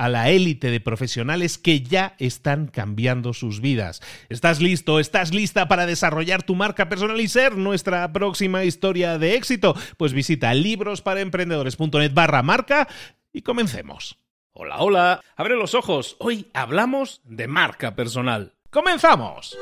a la élite de profesionales que ya están cambiando sus vidas. ¿Estás listo? ¿Estás lista para desarrollar tu marca personal y ser nuestra próxima historia de éxito? Pues visita librosparaemprendedores.net barra marca y comencemos. Hola, hola, abre los ojos. Hoy hablamos de marca personal. ¡Comenzamos!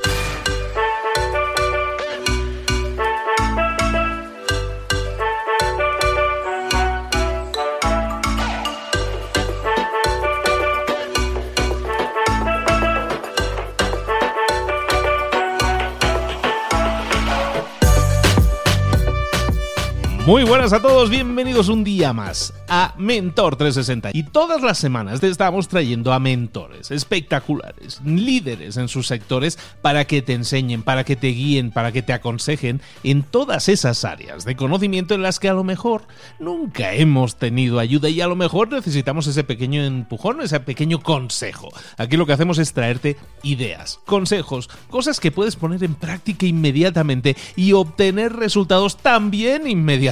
Muy buenas a todos, bienvenidos un día más Mentor 360. Y todas las semanas te estamos trayendo a mentores espectaculares, líderes en sus sectores, para que te enseñen, para que te guíen, para que te aconsejen en todas esas áreas de conocimiento en las que a lo mejor nunca hemos tenido ayuda y a lo mejor necesitamos ese pequeño empujón, ese pequeño consejo. Aquí lo que hacemos es traerte ideas, consejos, cosas que puedes poner en práctica inmediatamente y obtener resultados también inmediatamente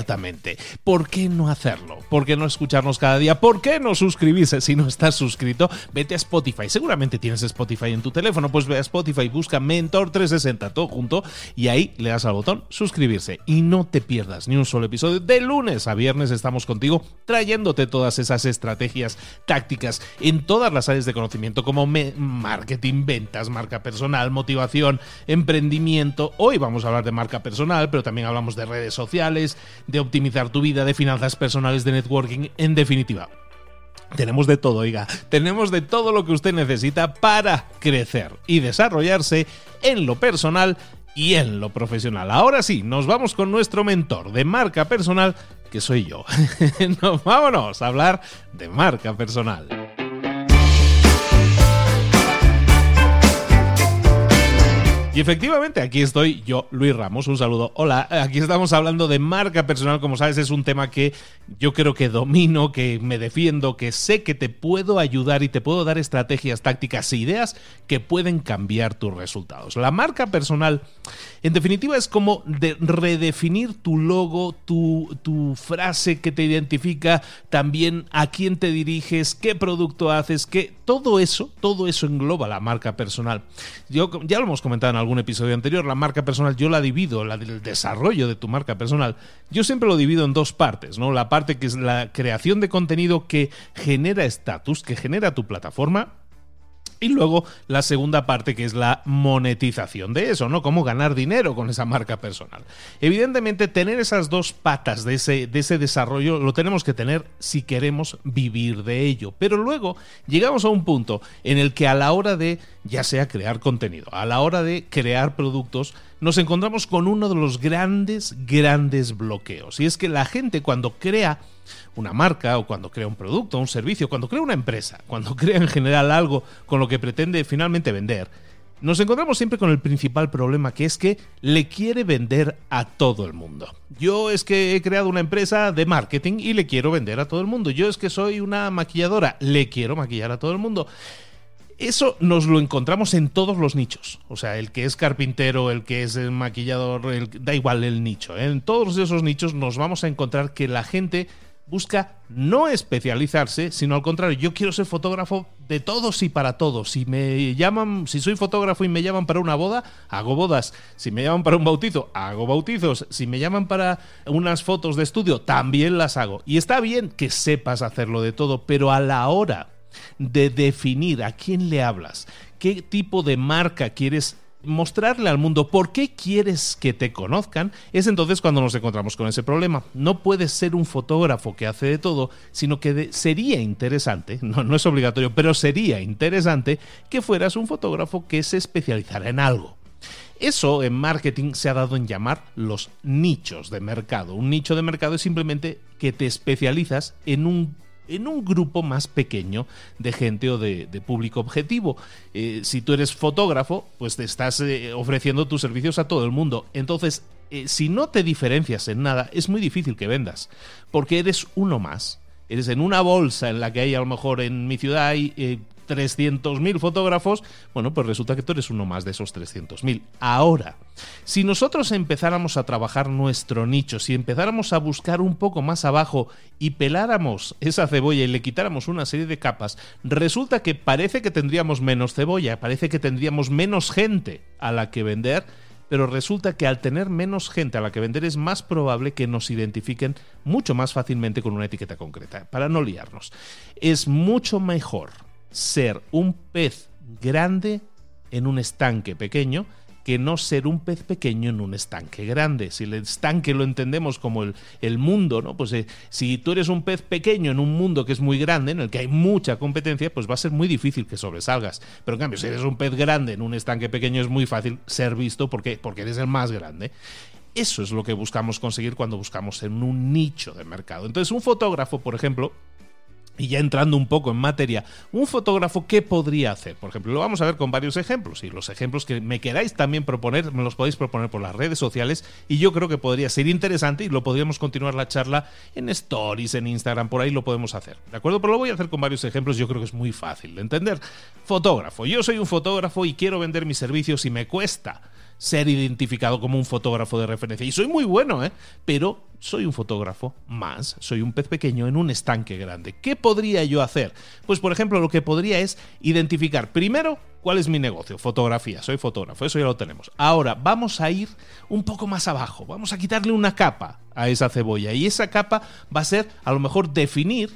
¿Por qué no hacerlo? ¿Por qué no escucharnos cada día? ¿Por qué no suscribirse si no estás suscrito? Vete a Spotify. Seguramente tienes Spotify en tu teléfono. Pues ve a Spotify, busca Mentor 360 todo junto y ahí le das al botón suscribirse. Y no te pierdas ni un solo episodio. De lunes a viernes estamos contigo trayéndote todas esas estrategias, tácticas en todas las áreas de conocimiento como marketing, ventas, marca personal, motivación, emprendimiento. Hoy vamos a hablar de marca personal, pero también hablamos de redes sociales, de optimizar tu vida, de finanzas personales, de networking, en definitiva. Tenemos de todo, oiga, tenemos de todo lo que usted necesita para crecer y desarrollarse en lo personal y en lo profesional. Ahora sí, nos vamos con nuestro mentor de marca personal, que soy yo. nos vámonos a hablar de marca personal. Y efectivamente, aquí estoy yo, Luis Ramos. Un saludo. Hola, aquí estamos hablando de marca personal. Como sabes, es un tema que yo creo que domino, que me defiendo, que sé que te puedo ayudar y te puedo dar estrategias, tácticas e ideas que pueden cambiar tus resultados. La marca personal, en definitiva, es como de redefinir tu logo, tu, tu frase que te identifica, también a quién te diriges, qué producto haces, que todo eso, todo eso engloba la marca personal. Yo ya lo hemos comentado en algún episodio anterior, la marca personal yo la divido, la del desarrollo de tu marca personal, yo siempre lo divido en dos partes, ¿no? La parte que es la creación de contenido que genera estatus, que genera tu plataforma, y luego la segunda parte que es la monetización de eso, ¿no? Cómo ganar dinero con esa marca personal. Evidentemente, tener esas dos patas de ese, de ese desarrollo lo tenemos que tener si queremos vivir de ello. Pero luego llegamos a un punto en el que a la hora de, ya sea crear contenido, a la hora de crear productos, nos encontramos con uno de los grandes, grandes bloqueos. Y es que la gente cuando crea una marca o cuando crea un producto, un servicio, cuando crea una empresa, cuando crea en general algo con lo que pretende finalmente vender, nos encontramos siempre con el principal problema, que es que le quiere vender a todo el mundo. Yo es que he creado una empresa de marketing y le quiero vender a todo el mundo. Yo es que soy una maquilladora, le quiero maquillar a todo el mundo. Eso nos lo encontramos en todos los nichos. O sea, el que es carpintero, el que es el maquillador, da igual el nicho. En todos esos nichos nos vamos a encontrar que la gente busca no especializarse, sino al contrario, yo quiero ser fotógrafo de todos y para todos. Si me llaman, si soy fotógrafo y me llaman para una boda, hago bodas. Si me llaman para un bautizo, hago bautizos. Si me llaman para unas fotos de estudio, también las hago. Y está bien que sepas hacerlo de todo, pero a la hora de definir a quién le hablas, qué tipo de marca quieres mostrarle al mundo por qué quieres que te conozcan, es entonces cuando nos encontramos con ese problema. No puedes ser un fotógrafo que hace de todo, sino que sería interesante, no, no es obligatorio, pero sería interesante que fueras un fotógrafo que se especializara en algo. Eso en marketing se ha dado en llamar los nichos de mercado. Un nicho de mercado es simplemente que te especializas en un en un grupo más pequeño de gente o de, público objetivo. Eh, si tú eres fotógrafo, pues te estás eh, ofreciendo tus servicios a todo el mundo. Entonces, eh, si no te diferencias en nada, es muy difícil que vendas, porque eres uno más. Eres en una bolsa en la que hay a lo mejor en mi ciudad hay 300.000 fotógrafos, bueno, pues resulta que tú eres uno más de esos 300.000. Ahora, si nosotros empezáramos a trabajar nuestro nicho, si empezáramos a buscar un poco más abajo y peláramos esa cebolla y le quitáramos una serie de capas, resulta que parece que tendríamos menos cebolla, parece que tendríamos menos gente a la que vender, pero resulta que al tener menos gente a la que vender es más probable que nos identifiquen mucho más fácilmente con una etiqueta concreta, para no liarnos. Es mucho mejor ser un pez grande en un estanque pequeño que no ser un pez pequeño en un estanque grande. Si el estanque lo entendemos como el, mundo, ¿no? Pues eh, si tú eres un pez pequeño en un mundo que es muy grande, en el que hay mucha competencia, pues va a ser muy difícil que sobresalgas. Pero en cambio, si eres un pez grande en un estanque pequeño, es muy fácil ser visto porque, porque eres el más grande. Eso es lo que buscamos conseguir cuando buscamos en un nicho de mercado. Entonces, un fotógrafo, por ejemplo, y ya entrando un poco en materia, un fotógrafo, ¿qué podría hacer? Por ejemplo, lo vamos a ver con varios ejemplos. Y los ejemplos que me queráis también proponer, me los podéis proponer por las redes sociales. Y yo creo que podría ser interesante y lo podríamos continuar la charla en Stories, en Instagram, por ahí lo podemos hacer. ¿De acuerdo? Pero lo voy a hacer con varios ejemplos. Yo creo que es muy fácil de entender. Fotógrafo. Yo soy un fotógrafo y quiero vender mis servicios y me cuesta ser identificado como un fotógrafo de referencia. Y soy muy bueno, ¿eh? Pero soy un fotógrafo más, soy un pez pequeño en un estanque grande. ¿Qué podría yo hacer? Pues por ejemplo lo que podría es identificar primero cuál es mi negocio, fotografía, soy fotógrafo, eso ya lo tenemos. Ahora vamos a ir un poco más abajo, vamos a quitarle una capa a esa cebolla y esa capa va a ser a lo mejor definir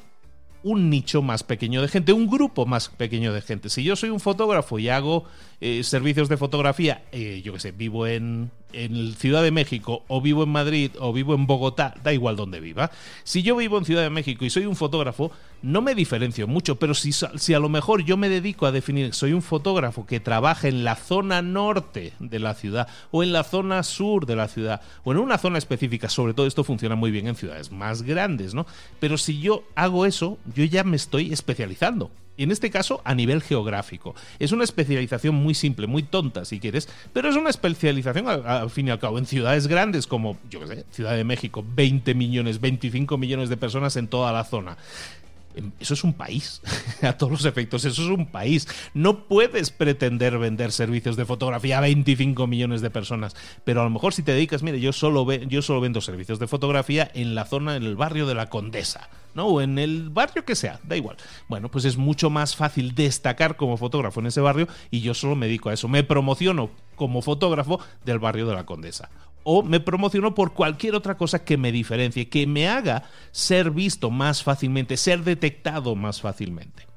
un nicho más pequeño de gente, un grupo más pequeño de gente. Si yo soy un fotógrafo y hago eh, servicios de fotografía, eh, yo qué sé, vivo en, en Ciudad de México o vivo en Madrid o vivo en Bogotá, da igual donde viva. Si yo vivo en Ciudad de México y soy un fotógrafo, no me diferencio mucho, pero si, si a lo mejor yo me dedico a definir, soy un fotógrafo que trabaja en la zona norte de la ciudad o en la zona sur de la ciudad o en una zona específica, sobre todo esto funciona muy bien en ciudades más grandes, ¿no? Pero si yo hago eso, yo ya me estoy especializando. Y en este caso, a nivel geográfico. Es una especialización muy simple, muy tonta, si quieres, pero es una especialización, al, fin y al cabo, en ciudades grandes como, yo qué sé, Ciudad de México, 20 millones, 25 millones de personas en toda la zona. Em, eso es un país, a todos los efectos, eso es un país. No puedes pretender vender servicios de fotografía a 25 millones de personas, pero a lo mejor si te dedicas, mire, yo solo, yo solo vendo servicios de fotografía en la zona, en el barrio de la Condesa, ¿no? O en el barrio que sea, da igual. Bueno, pues es mucho más fácil destacar como fotógrafo en ese barrio y yo solo me dedico a eso. Me promociono como fotógrafo del barrio de la Condesa o me promociono por cualquier otra cosa que me diferencie, que me haga ser visto más fácilmente, ser detectado más fácilmente.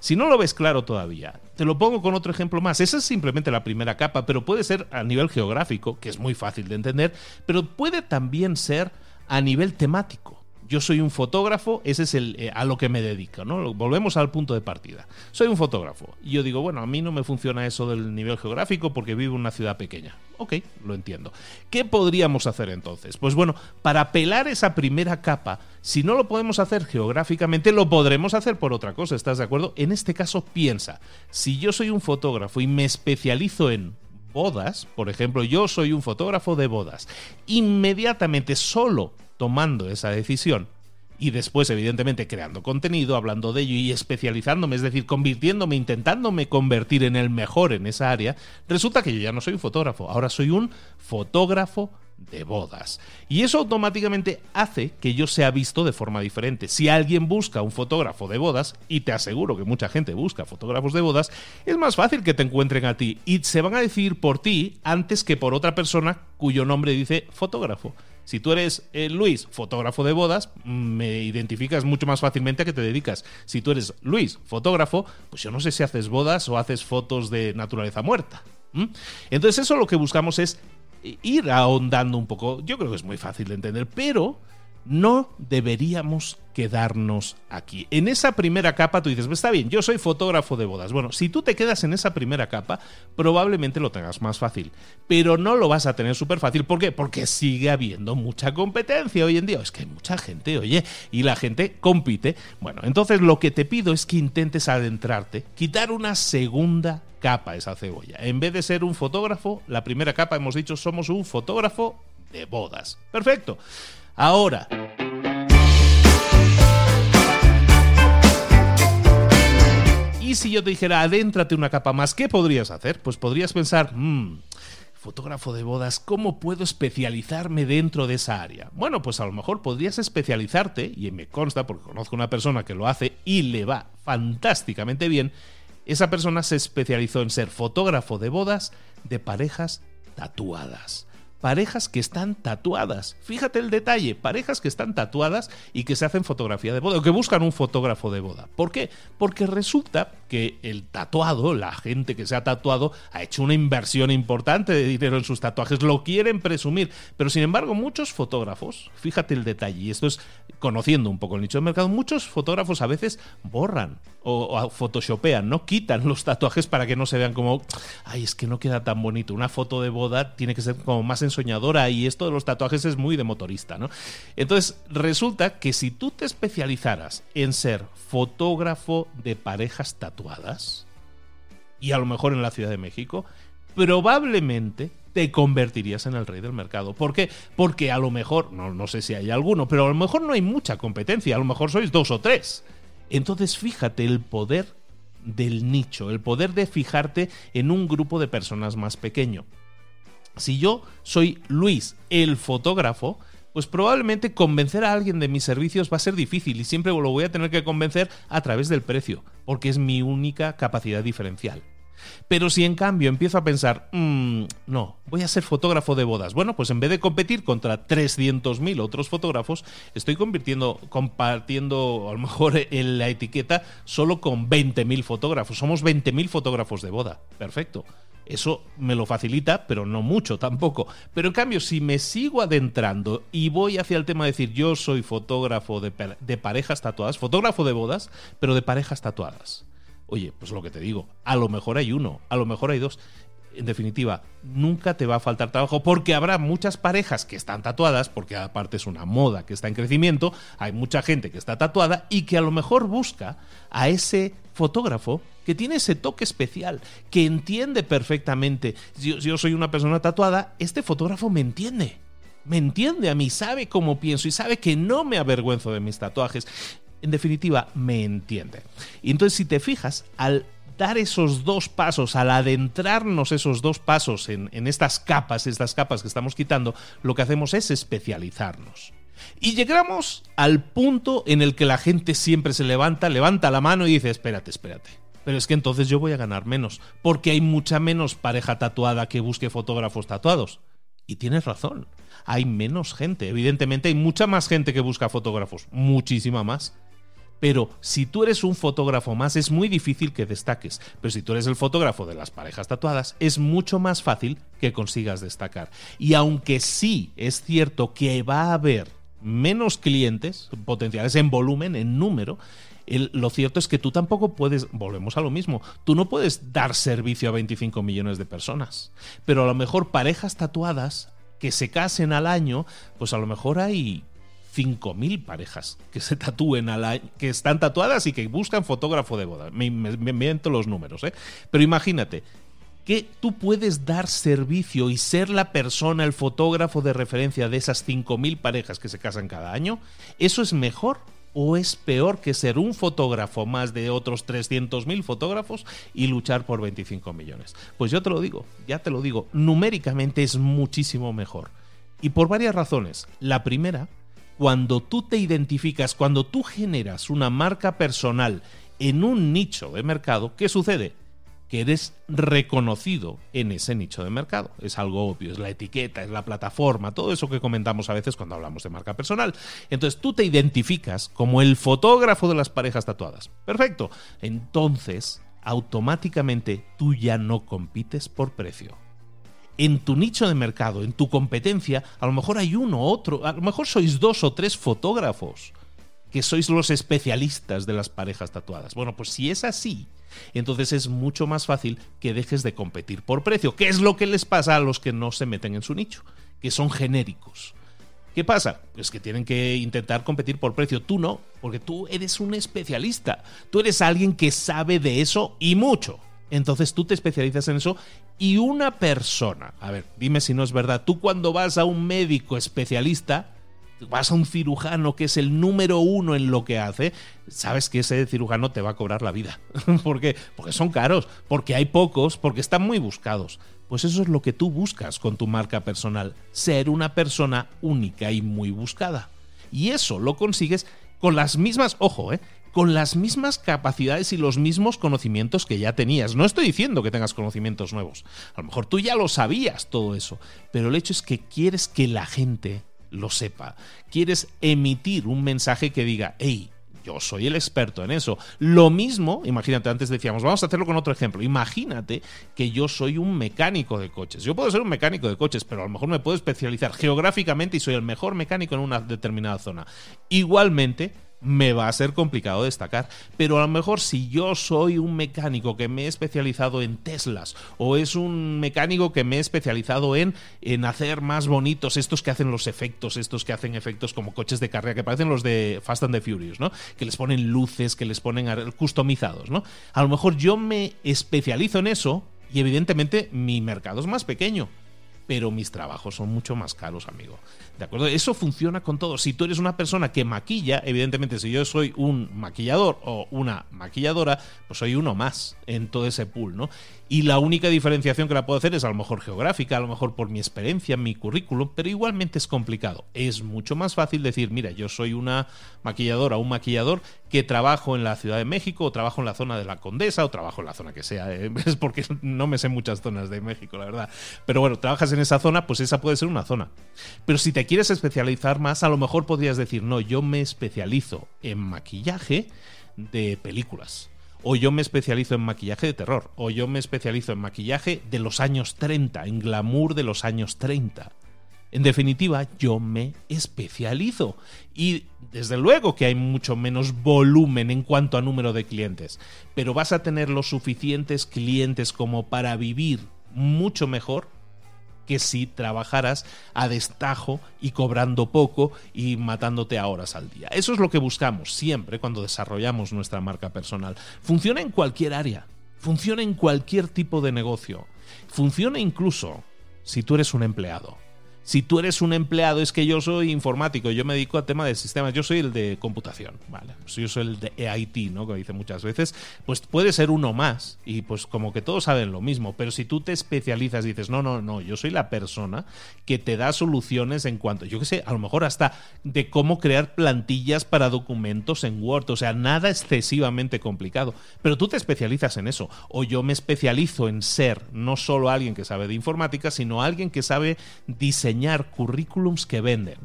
Si no lo ves claro todavía, te lo pongo con otro ejemplo más. Esa es simplemente la primera capa, pero puede ser a nivel geográfico, que es muy fácil de entender, pero puede también ser a nivel temático. Yo soy un fotógrafo, ese es el, eh, a lo que me dedico, ¿no? Volvemos al punto de partida. Soy un fotógrafo. Y yo digo, bueno, a mí no me funciona eso del nivel geográfico porque vivo en una ciudad pequeña. Ok, lo entiendo. ¿Qué podríamos hacer entonces? Pues bueno, para pelar esa primera capa, si no lo podemos hacer geográficamente, lo podremos hacer por otra cosa, ¿estás de acuerdo? En este caso, piensa, si yo soy un fotógrafo y me especializo en bodas, por ejemplo, yo soy un fotógrafo de bodas, inmediatamente solo tomando esa decisión y después evidentemente creando contenido, hablando de ello y especializándome, es decir, convirtiéndome, intentándome convertir en el mejor en esa área, resulta que yo ya no soy un fotógrafo, ahora soy un fotógrafo de bodas. Y eso automáticamente hace que yo sea visto de forma diferente. Si alguien busca un fotógrafo de bodas, y te aseguro que mucha gente busca fotógrafos de bodas, es más fácil que te encuentren a ti y se van a decir por ti antes que por otra persona cuyo nombre dice fotógrafo. Si tú eres eh, Luis, fotógrafo de bodas, me identificas mucho más fácilmente a que te dedicas. Si tú eres Luis, fotógrafo, pues yo no sé si haces bodas o haces fotos de naturaleza muerta. Entonces eso lo que buscamos es ir ahondando un poco. Yo creo que es muy fácil de entender, pero no deberíamos quedarnos aquí. En esa primera capa tú dices, pues está bien, yo soy fotógrafo de bodas. Bueno, si tú te quedas en esa primera capa, probablemente lo tengas más fácil, pero no lo vas a tener súper fácil. ¿Por qué? Porque sigue habiendo mucha competencia hoy en día. Es que hay mucha gente, oye, y la gente compite. Bueno, entonces lo que te pido es que intentes adentrarte, quitar una segunda capa esa cebolla. En vez de ser un fotógrafo, la primera capa hemos dicho somos un fotógrafo de bodas. Perfecto. Ahora. Y si yo te dijera, adéntrate una capa más, ¿qué podrías hacer? Pues podrías pensar, mmm, fotógrafo de bodas, ¿cómo puedo especializarme dentro de esa área? Bueno, pues a lo mejor podrías especializarte, y me consta porque conozco una persona que lo hace y le va fantásticamente bien, esa persona se especializó en ser fotógrafo de bodas de parejas tatuadas parejas que están tatuadas. Fíjate el detalle, parejas que están tatuadas y que se hacen fotografía de boda, o que buscan un fotógrafo de boda. ¿Por qué? Porque resulta que el tatuado, la gente que se ha tatuado, ha hecho una inversión importante de dinero en sus tatuajes, lo quieren presumir, pero sin embargo muchos fotógrafos, fíjate el detalle, y esto es conociendo un poco el nicho de mercado, muchos fotógrafos a veces borran o, o photoshopean, no quitan los tatuajes para que no se vean como, ay, es que no queda tan bonito. Una foto de boda tiene que ser como más en soñadora y esto de los tatuajes es muy de motorista, ¿no? Entonces, resulta que si tú te especializaras en ser fotógrafo de parejas tatuadas, y a lo mejor en la Ciudad de México, probablemente te convertirías en el rey del mercado. ¿Por qué? Porque a lo mejor, no, no sé si hay alguno, pero a lo mejor no hay mucha competencia, a lo mejor sois dos o tres. Entonces fíjate el poder del nicho, el poder de fijarte en un grupo de personas más pequeño. Si yo soy Luis, el fotógrafo, pues probablemente convencer a alguien de mis servicios va a ser difícil y siempre lo voy a tener que convencer a través del precio, porque es mi única capacidad diferencial. Pero si en cambio empiezo a pensar, mm, no, voy a ser fotógrafo de bodas, bueno, pues en vez de competir contra 300.000 otros fotógrafos, estoy convirtiendo, compartiendo a lo mejor en la etiqueta solo con 20.000 fotógrafos. Somos 20.000 fotógrafos de boda. Perfecto. Eso me lo facilita, pero no mucho tampoco. Pero en cambio, si me sigo adentrando y voy hacia el tema de decir yo soy fotógrafo de, de parejas tatuadas, fotógrafo de bodas, pero de parejas tatuadas Oye, pues lo que te digo, a lo mejor hay uno, a lo mejor hay dos. En definitiva, nunca te va a faltar trabajo porque habrá muchas parejas que están tatuadas, porque aparte es una moda que está en crecimiento, hay mucha gente que está tatuada y que a lo mejor busca a ese fotógrafo que tiene ese toque especial, que entiende perfectamente. Si yo, soy una persona tatuada, este fotógrafo me entiende me entiende a mí, sabe cómo pienso y sabe que no me avergüenzo de mis tatuajes en definitiva, me entiende. Y entonces, si te fijas, al dar esos dos pasos, al adentrarnos esos dos pasos en, estas capas, estas capas que estamos quitando, lo que hacemos es especializarnos. Y llegamos al punto en el que la gente siempre se levanta, levanta la mano y dice, espérate, espérate. Pero es que entonces yo voy a ganar menos, porque hay mucha menos pareja tatuada que busque fotógrafos tatuados. Y tienes razón, hay menos gente. Evidentemente hay mucha más gente que busca fotógrafos, muchísima más. Pero si tú eres un fotógrafo más, es muy difícil que destaques. Pero si tú eres el fotógrafo de las parejas tatuadas, es mucho más fácil que consigas destacar. Y aunque sí es cierto que va a haber menos clientes potenciales en volumen, en número, lo cierto es que tú tampoco puedes, volvemos a lo mismo, tú no puedes dar servicio a 25 millones de personas, pero a lo mejor parejas tatuadas que se casen al año, pues a lo mejor hay 5.000 parejas que se tatúen al año, que están tatuadas y que buscan fotógrafo de boda. Me, invento los números, ¿eh? Pero imagínate que tú puedes dar servicio y ser la persona, el fotógrafo de referencia de esas 5.000 parejas que se casan cada año. ¿Eso es mejor o es peor que ser un fotógrafo más de otros 300.000 fotógrafos y luchar por 25 millones? Pues yo te lo digo, ya te lo digo, numéricamente es muchísimo mejor. Y por varias razones. La primera, cuando tú te identificas, cuando tú generas una marca personal en un nicho de mercado, ¿qué sucede? que eres reconocido en ese nicho de mercado. Es algo obvio, es la etiqueta, es la plataforma, todo eso que comentamos a veces cuando hablamos de marca personal. Entonces tú te identificas como el fotógrafo de las parejas tatuadas. Perfecto. Entonces, automáticamente tú ya no compites por precio. En tu nicho de mercado, en tu competencia, a lo mejor hay uno, otro, a lo mejor sois dos o tres fotógrafos que sois los especialistas de las parejas tatuadas. Bueno, pues si es así, entonces es mucho más fácil que dejes de competir por precio. ¿Qué es lo que les pasa a los que no se meten en su nicho? Que son genéricos. ¿Qué pasa? Pues que tienen que intentar competir por precio. Tú no, porque tú eres un especialista. Tú eres alguien que sabe de eso y mucho. Entonces tú te especializas en eso y una persona, a ver, dime si no es verdad, tú cuando vas a un médico especialista, vas a un cirujano que es el número uno en lo que hace, sabes que ese cirujano te va a cobrar la vida. ¿Por qué? Porque son caros, porque hay pocos, porque están muy buscados. Pues eso es lo que tú buscas con tu marca personal, ser una persona única y muy buscada. Y eso lo consigues con las mismas, ojo, ¿eh? Con las mismas capacidades y los mismos conocimientos que ya tenías. No estoy diciendo que tengas conocimientos nuevos. A lo mejor tú ya lo sabías todo eso, pero el hecho es que quieres que la gente lo sepa. Quieres emitir un mensaje que diga, hey, yo soy el experto en eso. Lo mismo, imagínate, antes decíamos, vamos a hacerlo con otro ejemplo. Imagínate que yo soy un mecánico de coches. Yo puedo ser un mecánico de coches, pero a lo mejor me puedo especializar geográficamente y soy el mejor mecánico en una determinada zona. Igualmente, me va a ser complicado destacar. Pero a lo mejor si yo soy un mecánico que me he especializado en Teslas o es un mecánico que me he especializado en, en hacer más bonitos estos que hacen los efectos, estos que hacen efectos como coches de carrera, que parecen los de Fast and the Furious, ¿no? Que les ponen luces, que les ponen customizados, ¿no? A lo mejor yo me especializo en eso y evidentemente mi mercado es más pequeño pero mis trabajos son mucho más caros, amigo. ¿De acuerdo? Eso funciona con todo. Si tú eres una persona que maquilla, evidentemente, si yo soy un maquillador o una maquilladora, pues soy uno más en todo ese pool, ¿no? Y la única diferenciación que la puedo hacer es a lo mejor geográfica, a lo mejor por mi experiencia, mi currículum, pero igualmente es complicado. Es mucho más fácil decir, mira, yo soy una maquilladora, un maquillador que trabajo en la Ciudad de México, o trabajo en la zona de la Condesa, o trabajo en la zona que sea. ¿eh? Es porque no me sé muchas zonas de México, la verdad. Pero bueno, trabajas en esa zona, pues esa puede ser una zona. Pero si te quieres especializar más, a lo mejor podrías decir, no, yo me especializo en maquillaje de películas o yo me especializo en maquillaje de terror, o yo me especializo en maquillaje de los años 30, en glamour de los años 30. En definitiva, yo me especializo. Y desde luego que hay mucho menos volumen en cuanto a número de clientes, pero vas a tener los suficientes clientes como para vivir mucho mejor que si trabajaras a destajo y cobrando poco y matándote a horas al día. Eso es lo que buscamos siempre cuando desarrollamos nuestra marca personal. Funciona en cualquier área, funciona en cualquier tipo de negocio, funciona incluso si tú eres un empleado si tú eres un empleado, es que yo soy informático, yo me dedico a tema de sistemas, yo soy el de computación, ¿vale? Pues yo soy el de EIT, ¿no? Que dice muchas veces, pues puede ser uno más y pues como que todos saben lo mismo, pero si tú te especializas y dices, no, no, no, yo soy la persona que te da soluciones en cuanto, yo qué sé, a lo mejor hasta de cómo crear plantillas para documentos en Word, o sea, nada excesivamente complicado, pero tú te especializas en eso, o yo me especializo en ser no solo alguien que sabe de informática, sino alguien que sabe diseñar currículums que venden.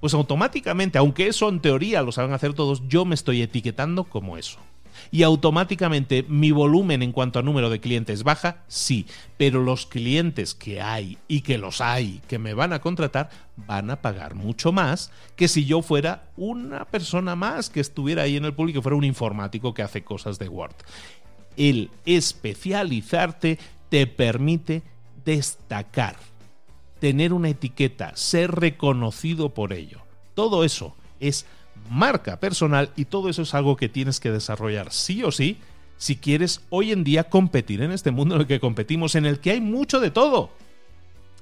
Pues automáticamente, aunque eso en teoría lo saben hacer todos, yo me estoy etiquetando como eso. y automáticamente mi volumen en cuanto a número de clientes baja, sí, pero los clientes que hay y que los hay que me van a contratar van a pagar mucho más que si yo fuera una persona más que estuviera ahí en el público, fuera un informático que hace cosas de Word. El especializarte te permite destacar, tener una etiqueta, ser reconocido por ello. Todo eso es marca personal y todo eso es algo que tienes que desarrollar sí o sí si quieres hoy en día competir en este mundo en el que competimos, en el que hay mucho de todo.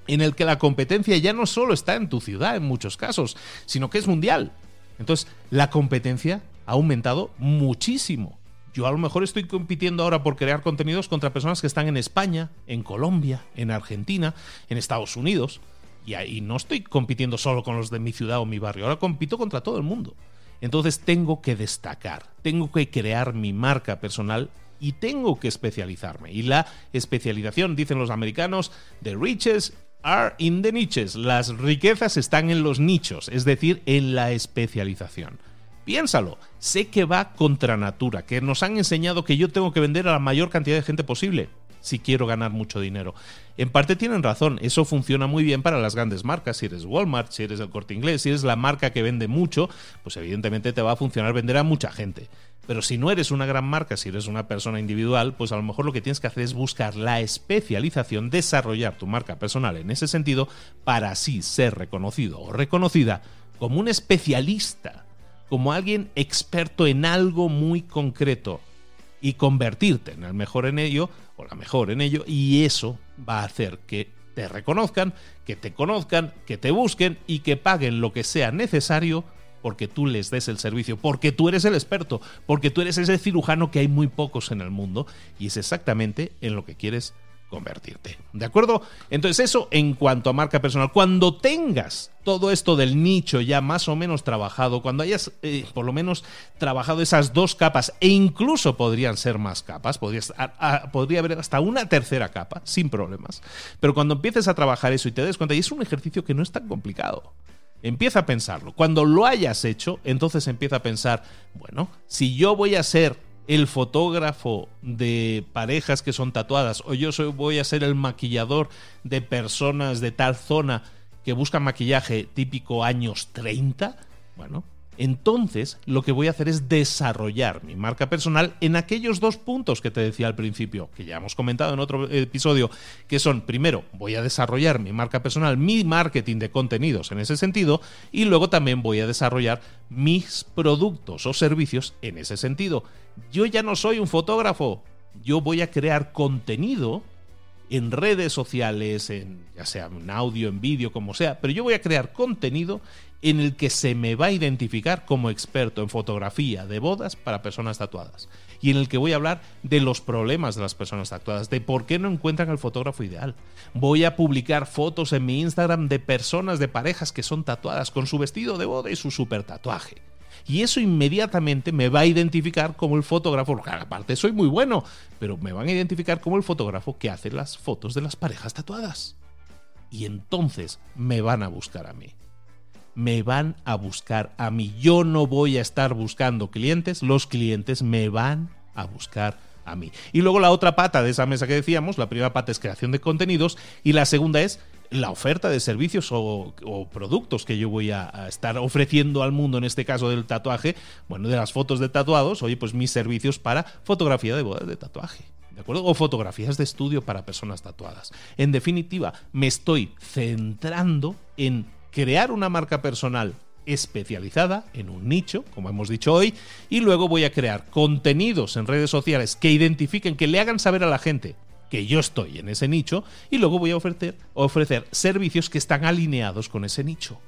En el que la competencia ya no solo está en tu ciudad en muchos casos, sino que es mundial. Entonces, la competencia ha aumentado muchísimo. Yo a lo mejor estoy compitiendo ahora por crear contenidos contra personas que están en España, en Colombia, en Argentina, en Estados Unidos. Y ahí no estoy compitiendo solo con los de mi ciudad o mi barrio, ahora compito contra todo el mundo. Entonces tengo que destacar, tengo que crear mi marca personal y tengo que especializarme. Y la especialización, dicen los americanos, the riches are in the niches. Las riquezas están en los nichos, es decir, en la especialización. Piénsalo, sé que va contra natura, que nos han enseñado que yo tengo que vender a la mayor cantidad de gente posible si quiero ganar mucho dinero. En parte tienen razón, eso funciona muy bien para las grandes marcas. Si eres Walmart, si eres el corte inglés, si eres la marca que vende mucho, pues evidentemente te va a funcionar vender a mucha gente. Pero si no eres una gran marca, si eres una persona individual, pues a lo mejor lo que tienes que hacer es buscar la especialización, desarrollar tu marca personal en ese sentido, para así ser reconocido o reconocida como un especialista, como alguien experto en algo muy concreto y convertirte en el mejor en ello o la mejor en ello y eso va a hacer que te reconozcan, que te conozcan, que te busquen y que paguen lo que sea necesario porque tú les des el servicio, porque tú eres el experto, porque tú eres ese cirujano que hay muy pocos en el mundo y es exactamente en lo que quieres convertirte. ¿De acuerdo? Entonces eso en cuanto a marca personal. Cuando tengas todo esto del nicho ya más o menos trabajado, cuando hayas eh, por lo menos trabajado esas dos capas, e incluso podrían ser más capas, podría haber hasta una tercera capa, sin problemas, pero cuando empieces a trabajar eso y te des cuenta, y es un ejercicio que no es tan complicado. Empieza a pensarlo. Cuando lo hayas hecho, entonces empieza a pensar, bueno, si yo voy a ser el fotógrafo de parejas que son tatuadas o yo soy, voy a ser el maquillador de personas de tal zona que buscan maquillaje típico años 30, bueno, entonces lo que voy a hacer es desarrollar mi marca personal en aquellos dos puntos que te decía al principio, que ya hemos comentado en otro episodio, que son, primero, voy a desarrollar mi marca personal, mi marketing de contenidos en ese sentido, y luego también voy a desarrollar mis productos o servicios en ese sentido. Yo ya no soy un fotógrafo, yo voy a crear contenido en redes sociales, en, ya sea en audio, en vídeo, como sea, pero yo voy a crear contenido en el que se me va a identificar como experto en fotografía de bodas para personas tatuadas y en el que voy a hablar de los problemas de las personas tatuadas, de por qué no encuentran el fotógrafo ideal. Voy a publicar fotos en mi Instagram de personas, de parejas que son tatuadas con su vestido de boda y su super tatuaje y eso inmediatamente me va a identificar como el fotógrafo, porque aparte soy muy bueno, pero me van a identificar como el fotógrafo que hace las fotos de las parejas tatuadas. Y entonces me van a buscar a mí. Me van a buscar a mí. Yo no voy a estar buscando clientes, los clientes me van a buscar a mí. Y luego la otra pata de esa mesa que decíamos, la primera pata es creación de contenidos y la segunda es la oferta de servicios o, productos que yo voy a, estar ofreciendo al mundo, en este caso del tatuaje, bueno, de las fotos de tatuados, oye, pues mis servicios para fotografía de bodas de tatuaje. ¿De acuerdo? O fotografías de estudio para personas tatuadas. En definitiva, me estoy centrando en crear una marca personal especializada en un nicho, como hemos dicho hoy, y luego voy a crear contenidos en redes sociales que identifiquen, que le hagan saber a la gente que yo estoy en ese nicho y luego voy a ofrecer, ofrecer servicios que están alineados con ese nicho.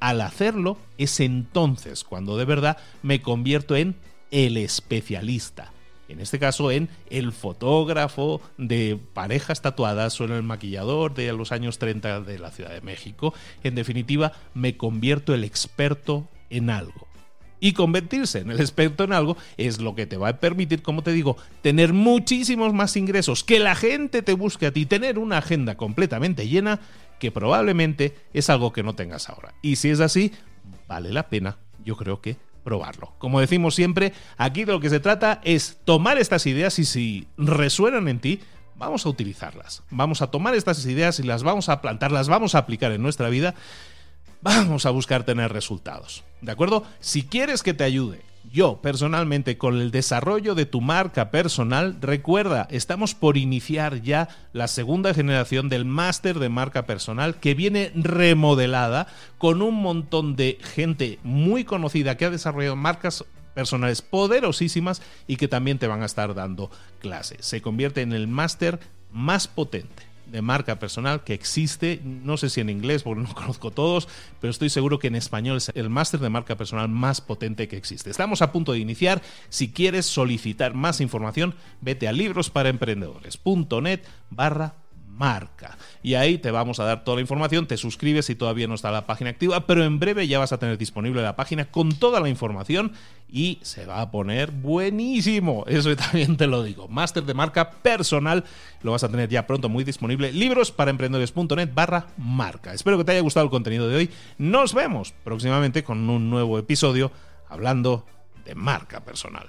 Al hacerlo es entonces cuando de verdad me convierto en el especialista. En este caso en el fotógrafo de parejas tatuadas o en el maquillador de los años 30 de la Ciudad de México. En definitiva, me convierto el experto en algo. Y convertirse en el experto en algo es lo que te va a permitir, como te digo, tener muchísimos más ingresos, que la gente te busque a ti, tener una agenda completamente llena, que probablemente es algo que no tengas ahora. Y si es así, vale la pena, yo creo que probarlo. Como decimos siempre, aquí de lo que se trata es tomar estas ideas y si resuenan en ti, vamos a utilizarlas. Vamos a tomar estas ideas y las vamos a plantar, las vamos a aplicar en nuestra vida. Vamos a buscar tener resultados. ¿De acuerdo? Si quieres que te ayude yo personalmente con el desarrollo de tu marca personal, recuerda, estamos por iniciar ya la segunda generación del máster de marca personal que viene remodelada con un montón de gente muy conocida que ha desarrollado marcas personales poderosísimas y que también te van a estar dando clases. Se convierte en el máster más potente de marca personal que existe, no sé si en inglés porque no conozco todos, pero estoy seguro que en español es el máster de marca personal más potente que existe. Estamos a punto de iniciar, si quieres solicitar más información, vete a librosparaemprendedores.net barra marca. Y ahí te vamos a dar toda la información, te suscribes si todavía no está la página activa, pero en breve ya vas a tener disponible la página con toda la información y se va a poner buenísimo. Eso también te lo digo. Máster de marca personal, lo vas a tener ya pronto muy disponible. Libros para emprendedores.net barra marca. Espero que te haya gustado el contenido de hoy. Nos vemos próximamente con un nuevo episodio hablando de marca personal.